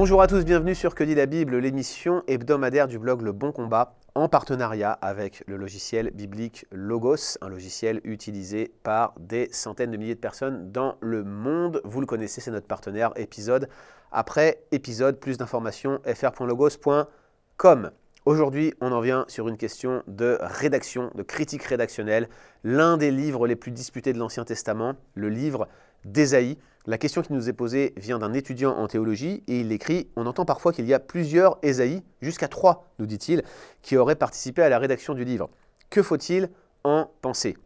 Bonjour à tous, bienvenue sur Que dit la Bible, l'émission hebdomadaire du blog Le Bon Combat en partenariat avec le logiciel biblique Logos, un logiciel utilisé par des centaines de milliers de personnes dans le monde. Vous le connaissez, c'est notre partenaire épisode après épisode. Plus d'informations, fr.logos.com. Aujourd'hui, on en vient sur une question de rédaction, de critique rédactionnelle. L'un des livres les plus disputés de l'Ancien Testament, le livre d'Ésaïe. La question qui nous est posée vient d'un étudiant en théologie et il écrit On entend parfois qu'il y a plusieurs Ésaïe, jusqu'à trois, nous dit-il, qui auraient participé à la rédaction du livre. Que faut-il en penser?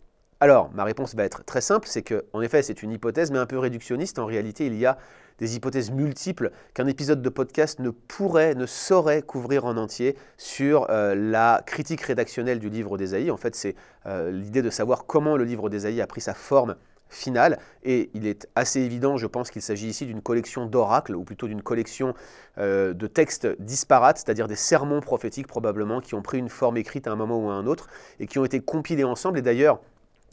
Alors, ma réponse va être très simple, c'est que, en effet, c'est une hypothèse, mais un peu réductionniste. En réalité, il y a des hypothèses multiples qu'un épisode de podcast ne pourrait, ne saurait couvrir en entier sur euh, la critique rédactionnelle du livre d'Ésaïe. En fait, c'est euh, l'idée de savoir comment le livre d'Ésaïe a pris sa forme finale. Et il est assez évident, je pense, qu'il s'agit ici d'une collection d'oracles, ou plutôt d'une collection euh, de textes disparates, c'est-à-dire des sermons prophétiques probablement, qui ont pris une forme écrite à un moment ou à un autre, et qui ont été compilés ensemble. Et d'ailleurs,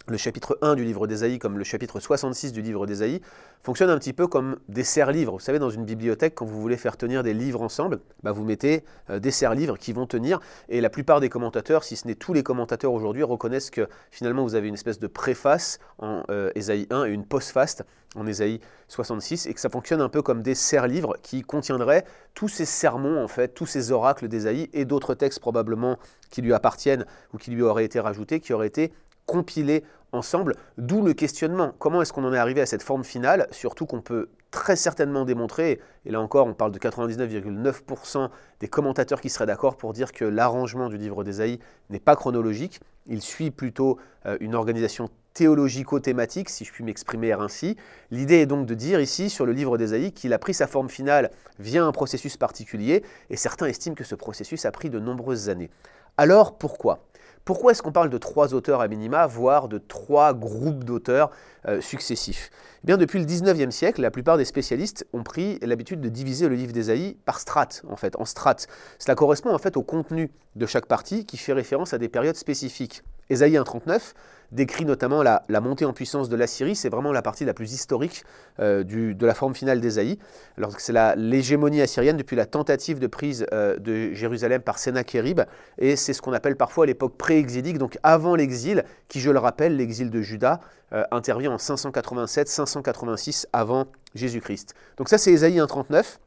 le chapitre 1 du livre d'Ésaïe comme le chapitre 66 du livre d'Ésaïe fonctionne un petit peu comme des serres-livres. Vous savez, dans une bibliothèque, quand vous voulez faire tenir des livres ensemble, bah, vous mettez euh, des serres-livres qui vont tenir. Et la plupart des commentateurs, si ce n'est tous les commentateurs aujourd'hui, reconnaissent que finalement vous avez une espèce de préface en euh, Ésaïe 1 et une postface en Ésaïe 66 et que ça fonctionne un peu comme des serres-livres qui contiendraient tous ces sermons, en fait, tous ces oracles d'Ésaïe et d'autres textes probablement qui lui appartiennent ou qui lui auraient été rajoutés, qui auraient été compilés ensemble, d'où le questionnement. Comment est-ce qu'on en est arrivé à cette forme finale, surtout qu'on peut très certainement démontrer, et là encore on parle de 99,9% des commentateurs qui seraient d'accord pour dire que l'arrangement du livre d'Ésaïe n'est pas chronologique, il suit plutôt euh, une organisation théologico-thématique, si je puis m'exprimer ainsi. L'idée est donc de dire ici sur le livre d'Ésaïe qu'il a pris sa forme finale via un processus particulier, et certains estiment que ce processus a pris de nombreuses années. Alors pourquoi? Pourquoi est-ce qu'on parle de trois auteurs à minima, voire de trois groupes d'auteurs euh, successifs? Eh bien, Depuis le 19e siècle, la plupart des spécialistes ont pris l'habitude de diviser le livre d'Ésaïe par strates, en fait, en strates. Cela correspond en fait au contenu de chaque partie qui fait référence à des périodes spécifiques. Ésaïe 1.39 décrit notamment la, montée en puissance de l'Assyrie, c'est vraiment la partie la plus historique euh, de la forme finale d'Ésaïe. Alors c'est l'hégémonie assyrienne depuis la tentative de prise euh, de Jérusalem par Sennacherib, et c'est ce qu'on appelle parfois l'époque pré-exilique, donc avant l'exil, qui je le rappelle, l'exil de Juda euh, intervient en 587-586 avant Jésus-Christ. Donc ça c'est Ésaïe 1.39,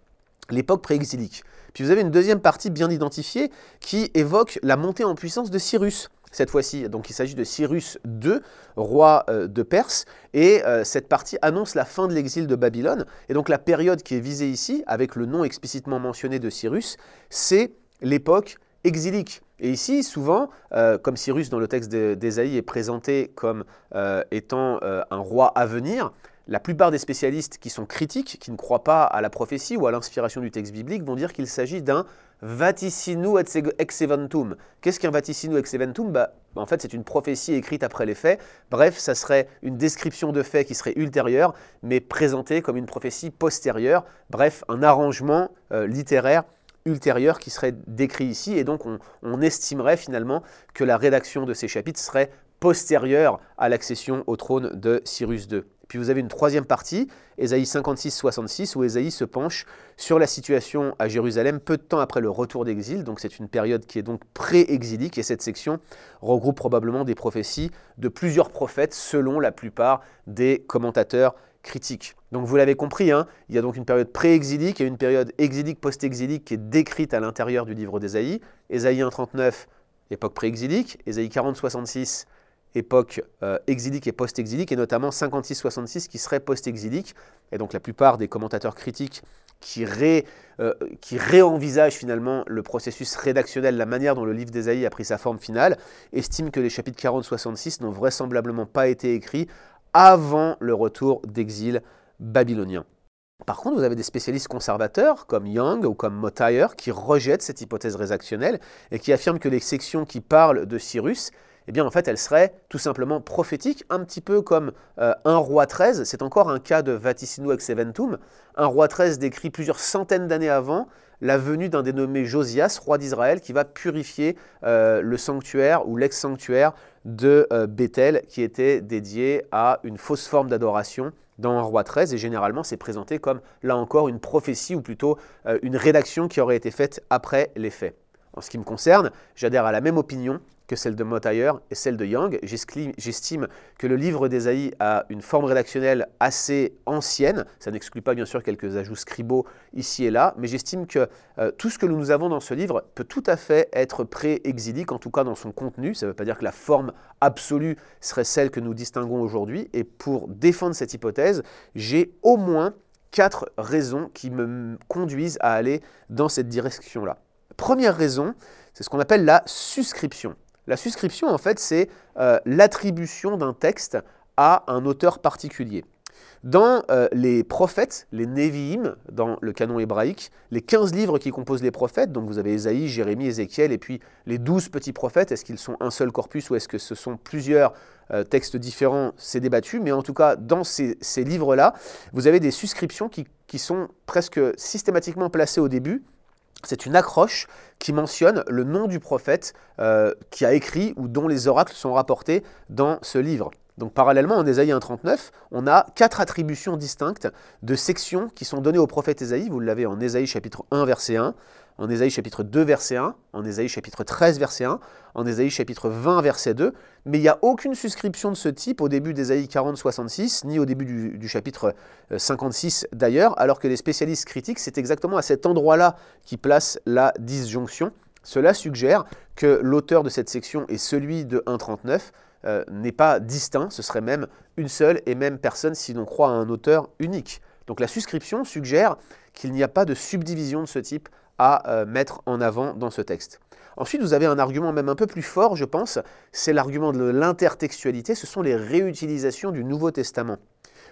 l'époque pré-exilique. Puis vous avez une deuxième partie bien identifiée qui évoque la montée en puissance de Cyrus cette fois-ci. Donc il s'agit de Cyrus II, roi euh, de Perse, et euh, cette partie annonce la fin de l'exil de Babylone. Et donc la période qui est visée ici, avec le nom explicitement mentionné de Cyrus, c'est l'époque exilique. Et ici, souvent, euh, comme Cyrus dans le texte d'Ésaïe est présenté comme étant un roi à venir, la plupart des spécialistes qui sont critiques, qui ne croient pas à la prophétie ou à l'inspiration du texte biblique, vont dire qu'il s'agit d'un vaticinu ex eventum. Qu'est-ce qu'un vaticinu ex eventum bah, En fait, c'est une prophétie écrite après les faits. Bref, ça serait une description de faits qui serait ultérieure, mais présentée comme une prophétie postérieure. Bref, un arrangement euh, littéraire ultérieur qui serait décrit ici. Et donc, on, on estimerait finalement que la rédaction de ces chapitres serait postérieure à l'accession au trône de Cyrus II. Puis vous avez une troisième partie, Ésaïe 56-66, où Ésaïe se penche sur la situation à Jérusalem peu de temps après le retour d'exil. Donc c'est une période qui est donc pré-exilique et cette section regroupe probablement des prophéties de plusieurs prophètes selon la plupart des commentateurs critiques. Donc vous l'avez compris, hein, il y a donc une période pré-exilique et une période exilique post-exilique qui est décrite à l'intérieur du livre d'Ésaïe. Ésaïe 1.39, époque pré-exilique, Ésaïe 40-66, époque euh, exilique et post-exilique, et notamment 56-66 qui serait post-exilique. Et donc la plupart des commentateurs critiques qui, ré, euh, qui réenvisagent finalement le processus rédactionnel, la manière dont le livre d'Ésaïe a pris sa forme finale, estiment que les chapitres 40-66 n'ont vraisemblablement pas été écrits avant le retour d'exil babylonien. Par contre, vous avez des spécialistes conservateurs comme Young ou comme Motyre qui rejettent cette hypothèse rédactionnelle et qui affirment que les sections qui parlent de Cyrus eh bien en fait elle serait tout simplement prophétique, un petit peu comme euh, un roi 13, c'est encore un cas de vaticino ex eventum, un roi 13 décrit plusieurs centaines d'années avant la venue d'un dénommé Josias, roi d'Israël, qui va purifier euh, le sanctuaire ou l'ex-sanctuaire de euh, Bethel, qui était dédié à une fausse forme d'adoration dans un roi 13, et généralement c'est présenté comme, là encore, une prophétie, ou plutôt une rédaction qui aurait été faite après les faits. En ce qui me concerne, j'adhère à la même opinion que celle de Mottayer et celle de Young. J'estime que le livre d'Esaïe a une forme rédactionnelle assez ancienne. Ça n'exclut pas bien sûr quelques ajouts scribaux ici et là, mais j'estime que euh, tout ce que nous avons dans ce livre peut tout à fait être pré-exilique, en tout cas dans son contenu. Ça ne veut pas dire que la forme absolue serait celle que nous distinguons aujourd'hui. Et pour défendre cette hypothèse, j'ai au moins quatre raisons qui me conduisent à aller dans cette direction-là. Première raison, c'est ce qu'on appelle la suscription. La suscription, en fait, c'est euh, l'attribution d'un texte à un auteur particulier. Dans euh, les prophètes, les Nevi'im, dans le canon hébraïque, les 15 livres qui composent les prophètes, donc vous avez Ésaïe, Jérémie, Ézéchiel, et puis les 12 petits prophètes, est-ce qu'ils sont un seul corpus ou est-ce que ce sont plusieurs euh, textes différents C'est débattu, mais en tout cas, dans ces, livres-là, vous avez des suscriptions qui sont presque systématiquement placées au début, c'est une accroche qui mentionne le nom du prophète euh, qui a écrit ou dont les oracles sont rapportés dans ce livre. Donc parallèlement, en Ésaïe 1.39, on a quatre attributions distinctes de sections qui sont données au prophète Ésaïe. Vous l'avez en Ésaïe chapitre 1, verset 1, en Ésaïe chapitre 2 verset 1, en Ésaïe chapitre 13 verset 1, en Ésaïe chapitre 20 verset 2, mais il n'y a aucune suscription de ce type au début d'Ésaïe 40 66, ni au début du, chapitre 56 euh, d'ailleurs, alors que les spécialistes critiquent, c'est exactement à cet endroit-là qui place la disjonction. Cela suggère que l'auteur de cette section est celui de 1.39, euh, n'est pas distinct, ce serait même une seule et même personne si l'on croit à un auteur unique. Donc la suscription suggère qu'il n'y a pas de subdivision de ce type à euh, mettre en avant dans ce texte. Ensuite, vous avez un argument même un peu plus fort, je pense, c'est l'argument de l'intertextualité, ce sont les réutilisations du Nouveau Testament.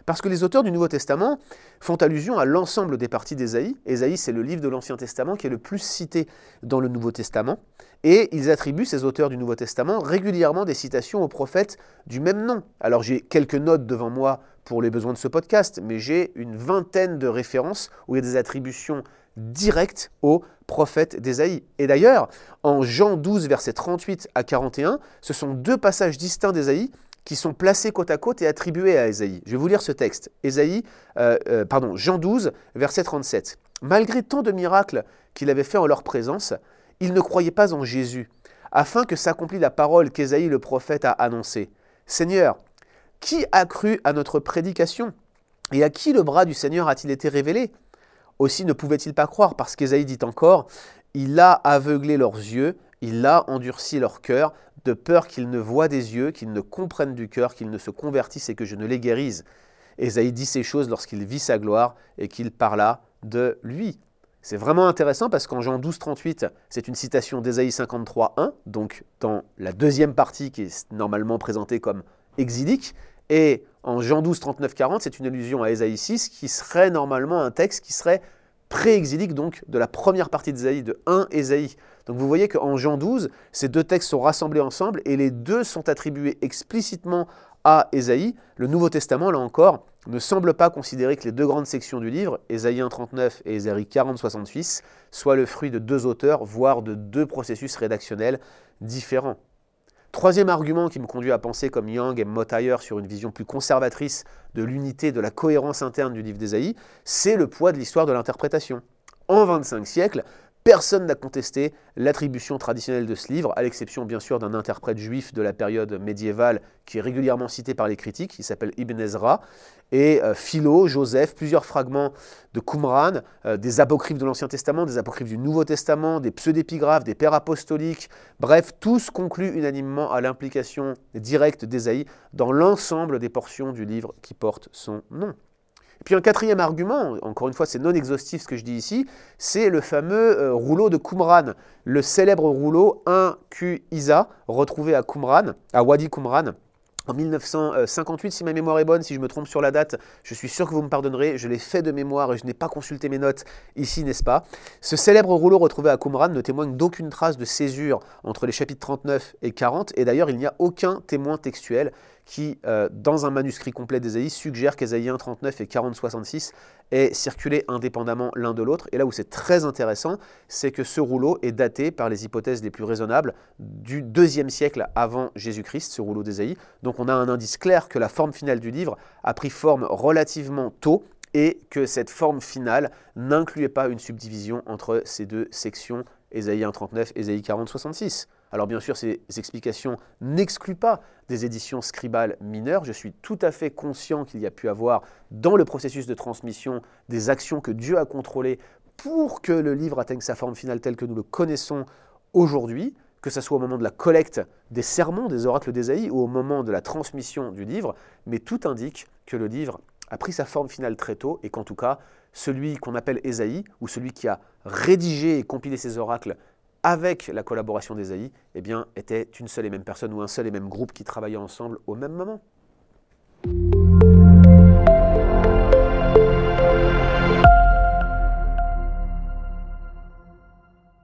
Parce que les auteurs du Nouveau Testament font allusion à l'ensemble des parties d'Ésaïe. Ésaïe, c'est le livre de l'Ancien Testament qui est le plus cité dans le Nouveau Testament. Et ils attribuent, ces auteurs du Nouveau Testament, régulièrement des citations aux prophètes du même nom. Alors j'ai quelques notes devant moi pour les besoins de ce podcast, mais j'ai une vingtaine de références où il y a des attributions direct au prophète d'Ésaïe. Et d'ailleurs, en Jean 12, versets 38 à 41, ce sont deux passages distincts d'Ésaïe qui sont placés côte à côte et attribués à Ésaïe. Je vais vous lire ce texte. Ésaïe, euh, euh, pardon, Jean 12, verset 37. Malgré tant de miracles qu'il avait fait en leur présence, ils ne croyaient pas en Jésus, afin que s'accomplisse la parole qu'Ésaïe le prophète a annoncée. Seigneur, qui a cru à notre prédication? Et à qui le bras du Seigneur a-t-il été révélé? Aussi ne pouvait-il pas croire, parce qu'Ésaïe dit encore, il a aveuglé leurs yeux, il a endurci leur cœur, de peur qu'ils ne voient des yeux, qu'ils ne comprennent du cœur, qu'ils ne se convertissent et que je ne les guérise. Ésaïe dit ces choses lorsqu'il vit sa gloire et qu'il parla de lui. C'est vraiment intéressant parce qu'en Jean 12, 38, c'est une citation d'Ésaïe 53, 1, donc dans la deuxième partie qui est normalement présentée comme exilique, et en Jean 12, 39, 40, c'est une allusion à Ésaïe 6, qui serait normalement un texte qui serait pré-exilique, donc de la première partie d'Ésaïe, de 1 Ésaïe. Donc vous voyez qu'en Jean 12, ces deux textes sont rassemblés ensemble et les deux sont attribués explicitement à Ésaïe. Le Nouveau Testament, là encore, ne semble pas considérer que les deux grandes sections du livre, Ésaïe 1, 39 et Ésaïe 40, 66, soient le fruit de deux auteurs, voire de deux processus rédactionnels différents. Troisième argument qui me conduit à penser comme Young et Mottayer sur une vision plus conservatrice de l'unité, de la cohérence interne du livre d'Ésaïe, c'est le poids de l'histoire de l'interprétation. En 25 siècles, Personne n'a contesté l'attribution traditionnelle de ce livre, à l'exception bien sûr d'un interprète juif de la période médiévale qui est régulièrement cité par les critiques, il s'appelle Ibn Ezra, et euh, Philo, Joseph, plusieurs fragments de Qumran, euh, des apocryphes de l'Ancien Testament, des apocryphes du Nouveau Testament, des pseudépigraphes, des pères apostoliques, bref, tous concluent unanimement à l'implication directe d'Ésaïe dans l'ensemble des portions du livre qui portent son nom. Puis un quatrième argument, encore une fois c'est non exhaustif ce que je dis ici, c'est le fameux euh, rouleau de Qumran, le célèbre rouleau 1Q Isa retrouvé à Qumran, à Wadi Qumran, en 1958, si ma mémoire est bonne, si je me trompe sur la date, je suis sûr que vous me pardonnerez, je l'ai fait de mémoire et je n'ai pas consulté mes notes ici, n'est-ce pas? Ce célèbre rouleau retrouvé à Qumran ne témoigne d'aucune trace de césure entre les chapitres 39 et 40, et d'ailleurs il n'y a aucun témoin textuel qui, euh, dans un manuscrit complet d'Ésaïe, suggère qu'Ésaïe 1, 39 et 40, 66 aient circulé indépendamment l'un de l'autre. Et là où c'est très intéressant, c'est que ce rouleau est daté par les hypothèses les plus raisonnables du deuxième siècle avant Jésus-Christ, ce rouleau d'Ésaïe. Donc on a un indice clair que la forme finale du livre a pris forme relativement tôt et que cette forme finale n'incluait pas une subdivision entre ces deux sections, Ésaïe 1, 39, Ésaïe 40, 66. Alors bien sûr, ces explications n'excluent pas des éditions scribales mineures. Je suis tout à fait conscient qu'il y a pu avoir dans le processus de transmission des actions que Dieu a contrôlées pour que le livre atteigne sa forme finale telle que nous le connaissons aujourd'hui, que ce soit au moment de la collecte des sermons, des oracles d'Ésaïe, ou au moment de la transmission du livre, mais tout indique que le livre a pris sa forme finale très tôt et qu'en tout cas, celui qu'on appelle Ésaïe, ou celui qui a rédigé et compilé ces oracles avec la collaboration d'Ésaïe, eh bien, était une seule et même personne ou un seul et même groupe qui travaillait ensemble au même moment.